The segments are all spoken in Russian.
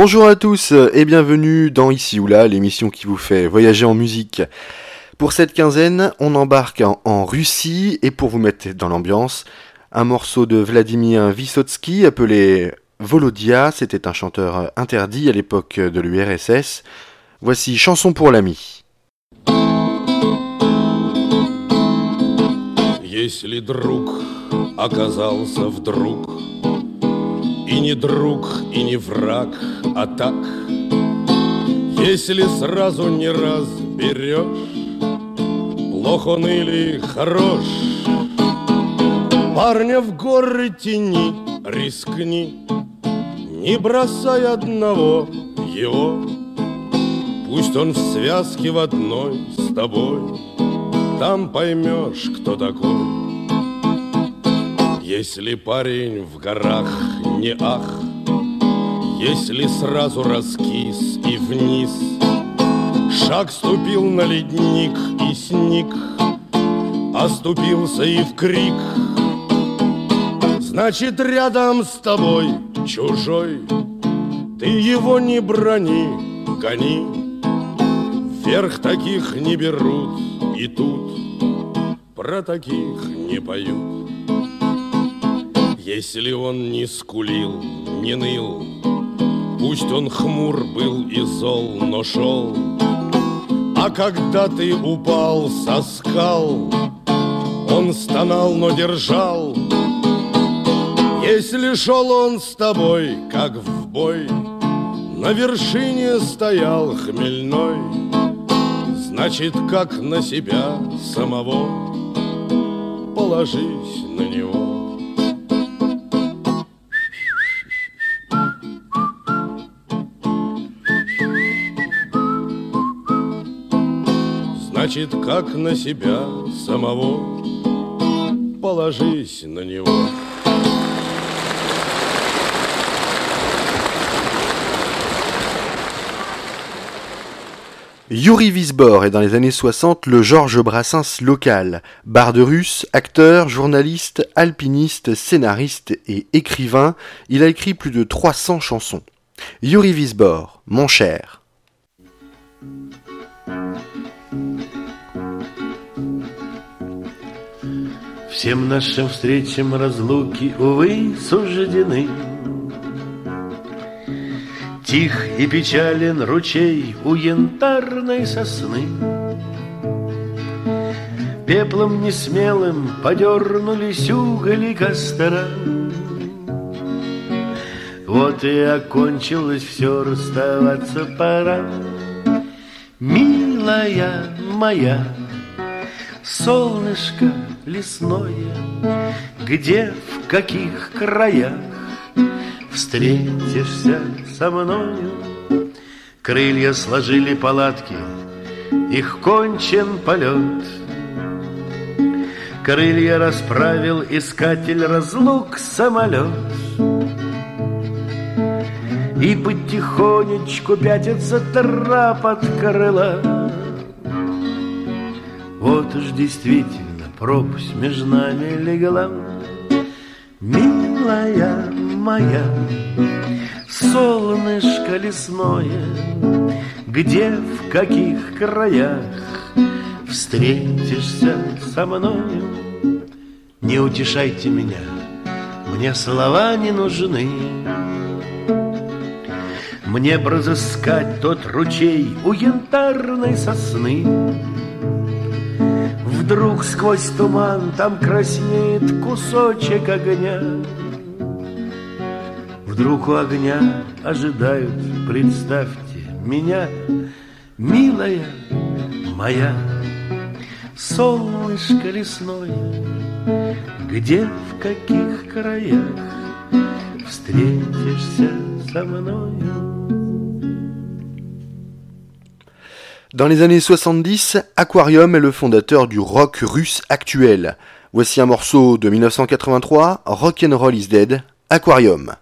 Bonjour à tous et bienvenue dans Ici ou là, l'émission qui vous fait voyager en musique. Pour cette quinzaine, on embarque en, Russie et pour vous mettre dans l'ambiance, un morceau de Vladimir Vysotsky appelé Volodia, c'était un chanteur interdit à l'époque de l'URSS. Voici Chanson pour l'ami. Если друг оказался вдруг И не друг, и не враг, а так. Если сразу не разберешь Плох он или хорош. Парня в горы тени рискни Не бросай одного его. Пусть он в связке в одной с тобой Там поймешь, кто такой. Если парень в горах не ах Если сразу раскис и вниз. Шаг ступил на ледник и сник Оступился и в крик. Значит, рядом с тобой чужой Ты его не брони, гони. Вверх таких не берут и тут Про таких не поют Если он не скулил, не ныл Пусть он хмур был и зол, но шел. А когда ты упал со скал Он стонал, но держал. Если шел он с тобой, как в бой На вершине стоял хмельной Значит, как на себя самого Положись на него Значит, как на себя самого Положись на него Yuri Visbor est dans les années 60 le Georges Brassens local. Barde russe, acteur, journaliste, alpiniste, scénariste et écrivain, il a écrit plus de 300 chansons. Yuri Visbor, mon cher. Всем нашим встречам разлуки, увы, суждены. Тих и печален ручей у янтарной сосны. Пеплом несмелым подернулись угли костра. Вот и окончилось все, расставаться пора. Милая моя, солнышко лесное, Где, в каких краях Встретишься со мною. Крылья сложили палатки Их кончен полет. Крылья расправил искатель разлук самолет. И потихонечку пятится трап от крыла. Вот уж действительно пропасть между нами легла Милая моя, солнышко лесное, Где, в каких краях встретишься со мною? Не утешайте меня, мне слова не нужны. Мне б разыскать тот ручей у янтарной сосны. Вдруг сквозь туман там краснеет кусочек огня. Вдруг у огня ожидают, представьте, меня, милая моя, солнышко лесное, где, в каких краях встретишься со мною. Dans les années 70, Aquarium est le fondateur du rock russe actuel. Voici un morceau de 1983, Rock'n'Roll is Dead, Aquarium.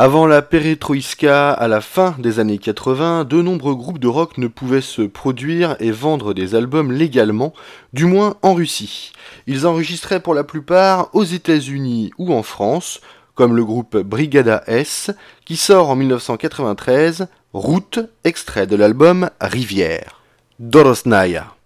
Avant la peretroïska à la fin des années 80, de nombreux groupes de rock ne pouvaient se produire et vendre des albums légalement, du moins en Russie. Ils enregistraient pour la plupart aux États-Unis ou en France, comme le groupe Brigada S, qui sort en 1993 Route, extrait de l'album Rivière. Dorosnaya.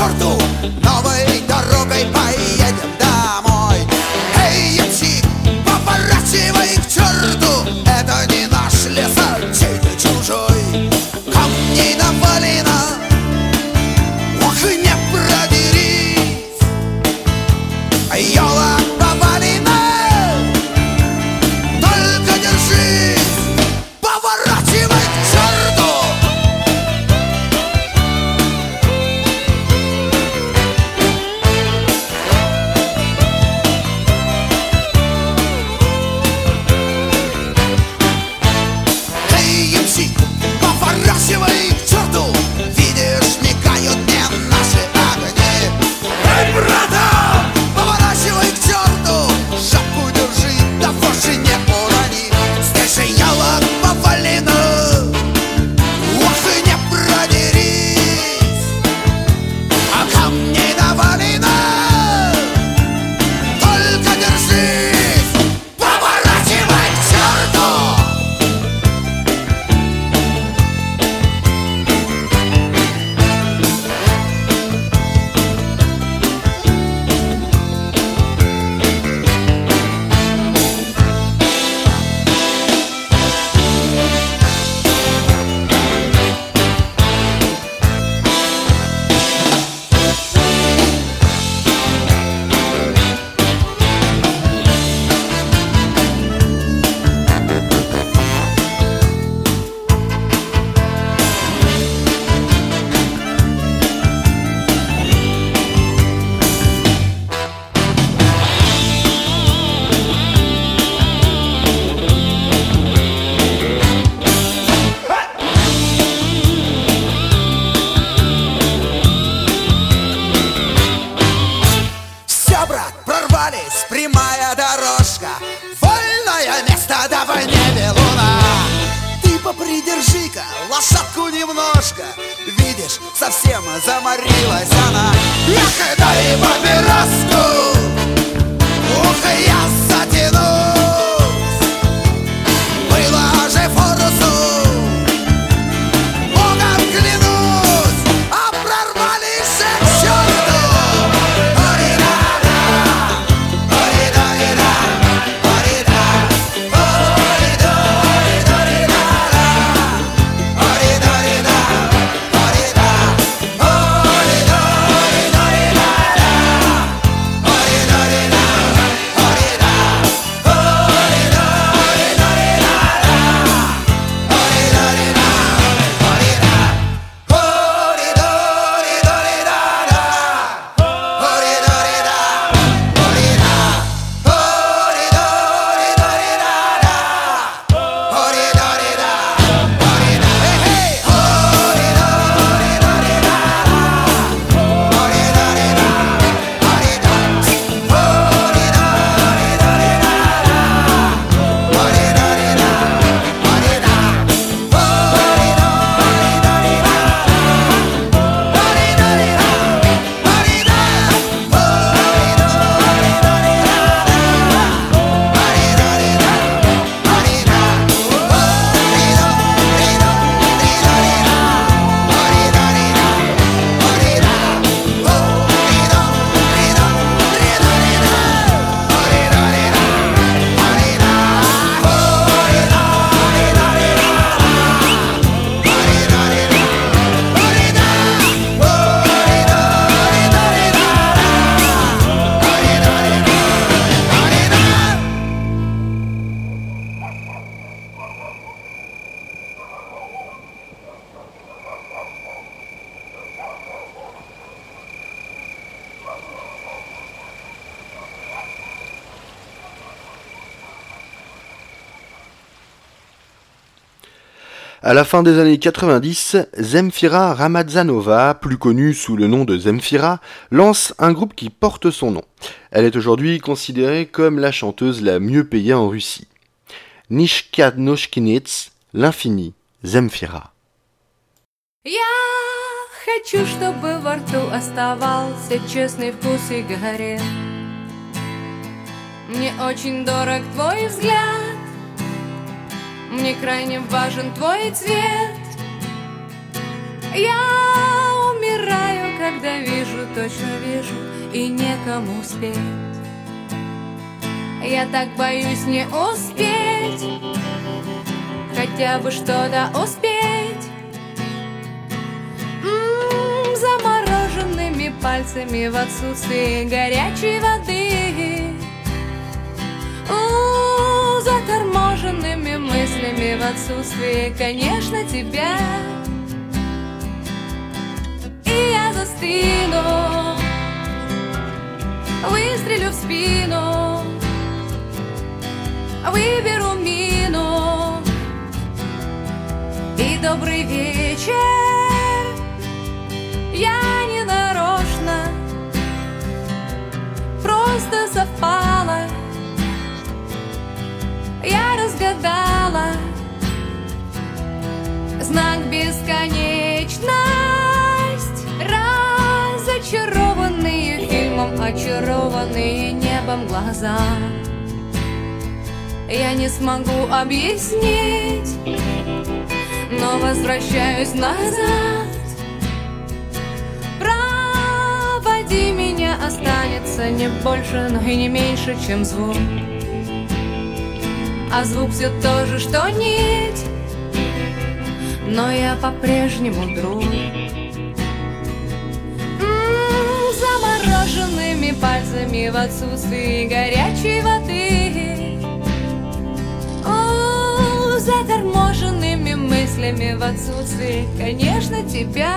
żartu совсем заморилась она. Эх, дай папироску À la fin des années 90, Zemfira Ramadzanova, plus connue sous le nom de Zemfira, lance un groupe qui porte son nom. Elle est aujourd'hui considérée comme la chanteuse la mieux payée en Russie. Nishka Noshkinets, l'infini, Zemfira. Я хочу, чтобы во рту оставался честный вкус сигарет. Мне очень дорог твой взгляд, Мне крайне важен твой цвет. Я умираю, когда вижу, точно вижу, и некому спеть. Я так боюсь не успеть, хотя бы что-то успеть. М, Замороженными пальцами в отсутствии горячей воды У, Заторможенными мыслями в отсутствии, конечно, тебя. И я застыну Выстрелю в спину Выберу мину. И добрый вечер. Я Разгадала Знак бесконечность. Разочарованные фильмом Очарованные небом глаза. Я не смогу объяснить Но возвращаюсь назад. Проводи меня, останется не больше, но и не меньше, чем звук А звук все то же, что нить. Но я по-прежнему друг. М, Замороженными пальцами в отсутствии горячей воды О, Заторможенными мыслями в отсутствии, конечно, тебя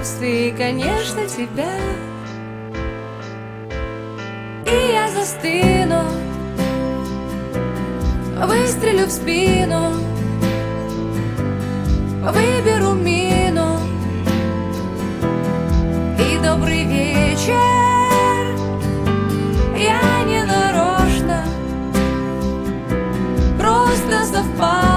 мыслями в отсутствии, конечно, тебя. И я застыну, выстрелю в спину, выберу мину и добрый вечер. Я не нарочно, просто совпало.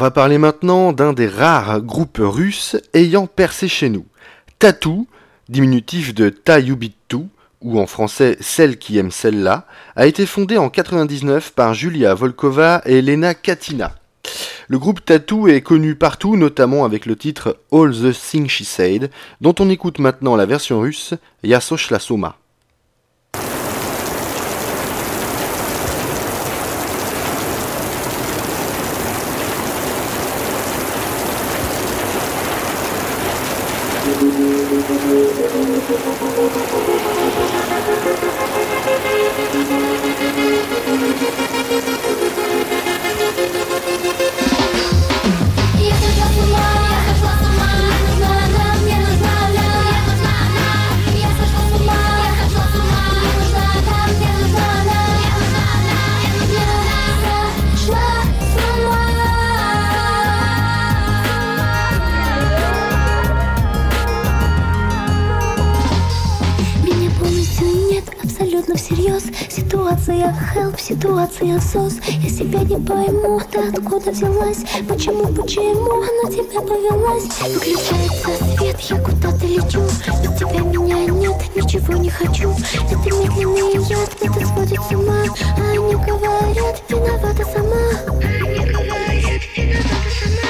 Va parler maintenant d'un des rares groupes russes ayant percé chez nous. Tatou, diminutif de Tayubitu, ou en français Celle qui aime celle-là, a été fondé en 99 par Julia Volkova et Lena Katina. Le groupe Tattoo est connu partout, notamment avec le titre All the Things She Said, dont on écoute maintenant la version russe Yasosh la Soma. Ситуация сос. Я себя не пойму, ты откуда взялась? Почему, почему она тебя повелась? Выключается свет, я куда-то лечу. Без тебя меня нет, ничего не хочу. Это медленный яд, это сводит с ума. А они говорят, виновата сама. Они говорят, виновата сама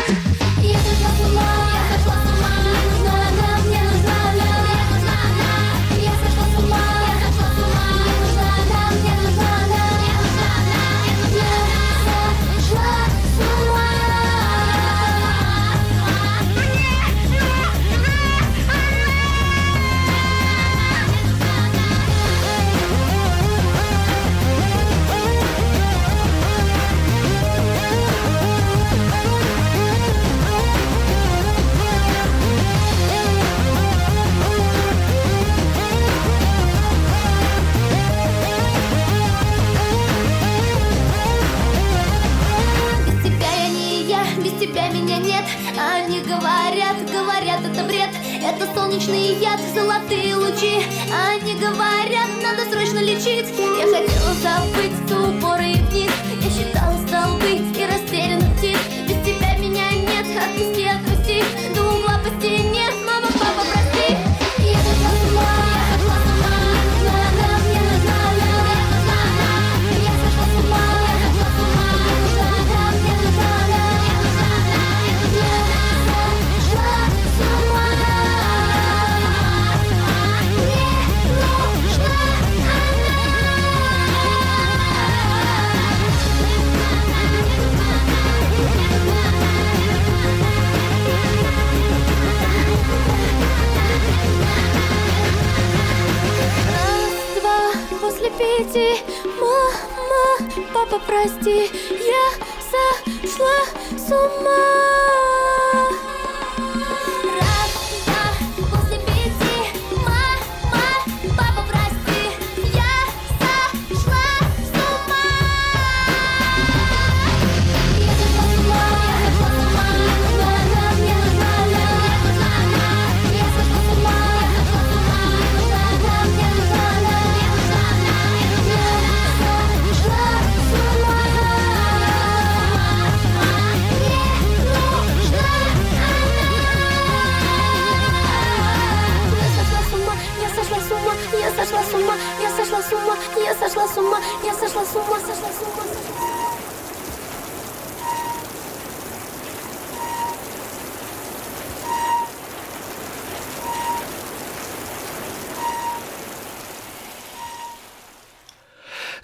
прийшла сама.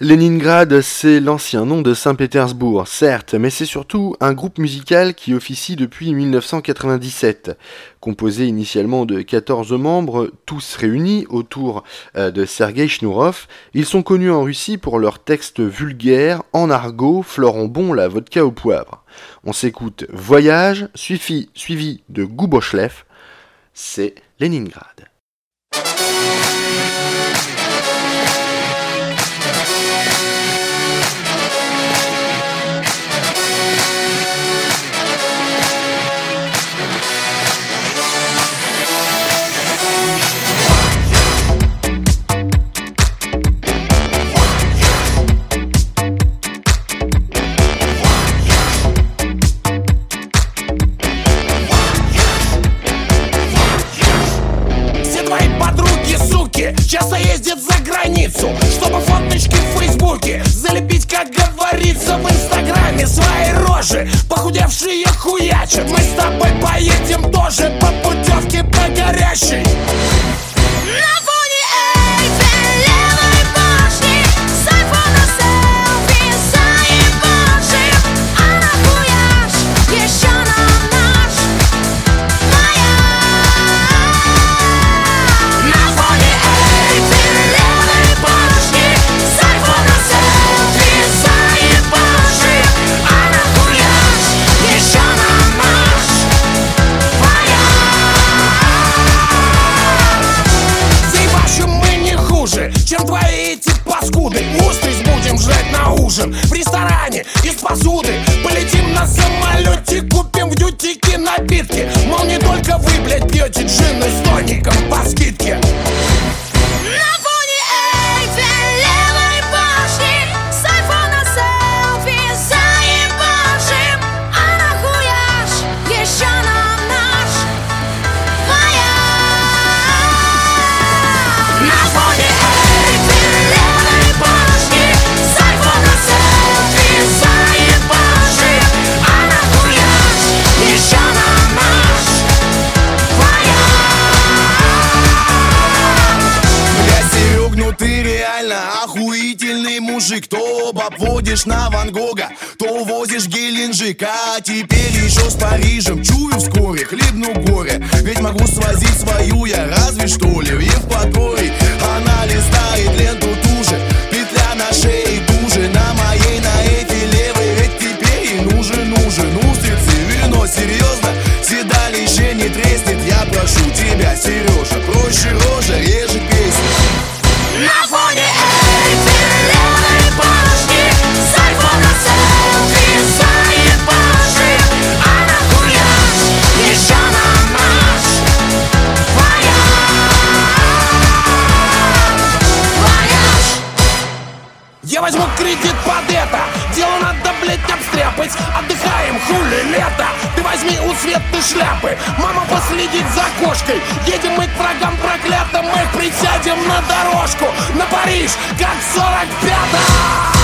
Leningrad, c'est l'ancien nom de Saint-Pétersbourg, certes, mais c'est surtout un groupe musical qui officie depuis 1997. Composé initialement de 14 membres, tous réunis autour euh, de Sergei Shnourov, ils sont connus en Russie pour leurs textes vulgaires, en argot, florent bon la vodka au poivre. On s'écoute Voyage, suivi, suivi de Goubochlev, c'est Leningrad. охуевшие хуячат Мы с тобой поедем тоже по путевке по горящей. следить за кошкой. Едем мы к врагам проклятым Мы присядем на дорожку. На Париж, как 45-м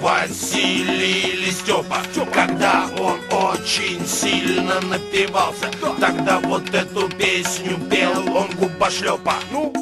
Василий или Степа Когда он очень сильно напивался. Тогда вот эту песню пел он губошлепа Ну,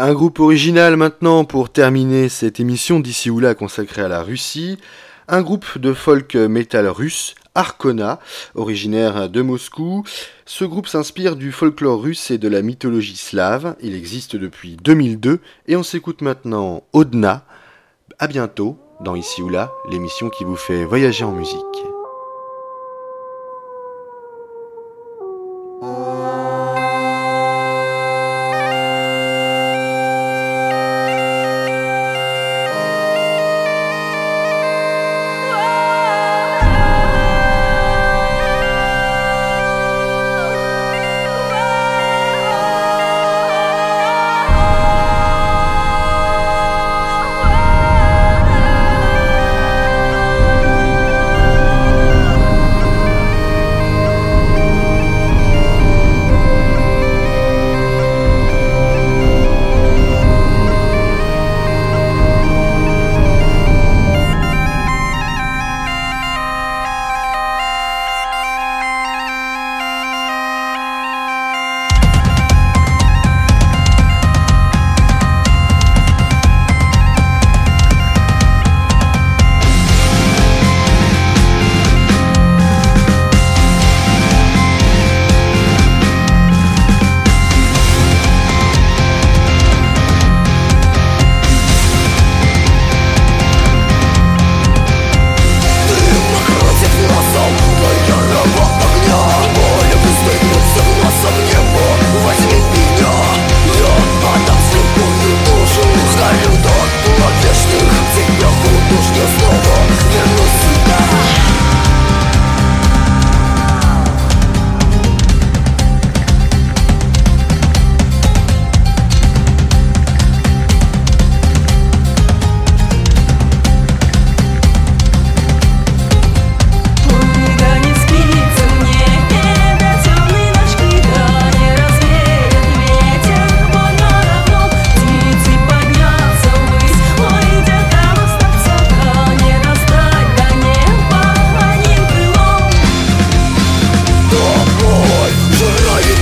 Un groupe original maintenant pour terminer cette émission d'ici ou là consacrée à la Russie. Un groupe de folk metal russe, Arkona, originaire de Moscou. Ce groupe s'inspire du folklore russe et de la mythologie slave. Il existe depuis 2002 et on s'écoute maintenant Odna. À bientôt dans Ici ou là, l'émission qui vous fait voyager en musique.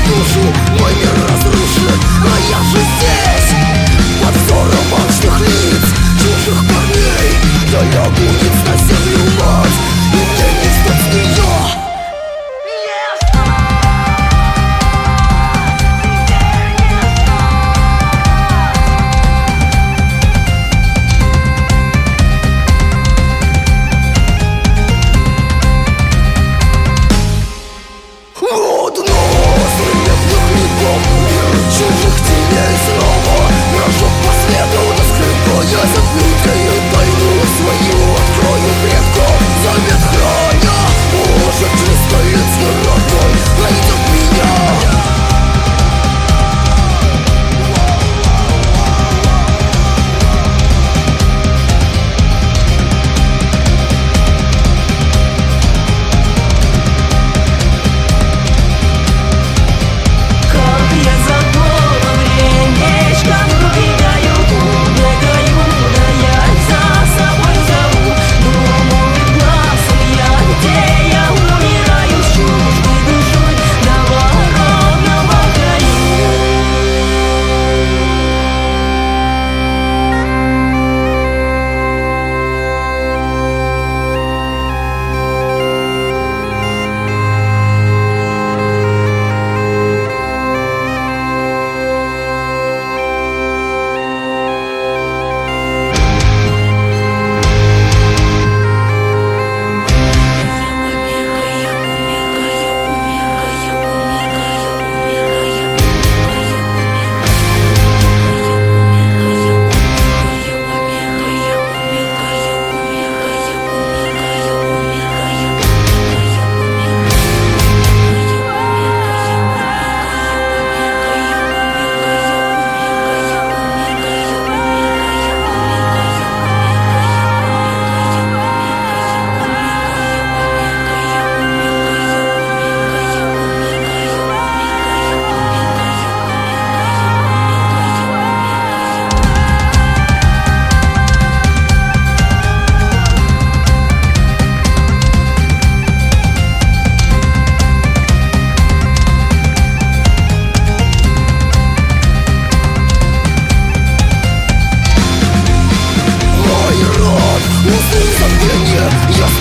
душу Мой мир разрушен, а я же здесь. Под взором адских лиц, чужих парней Я лягу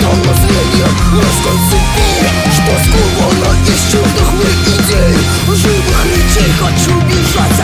нам наследие Русской цепи, что сковано из чуждых мне идей. Живых людей хочу бежать.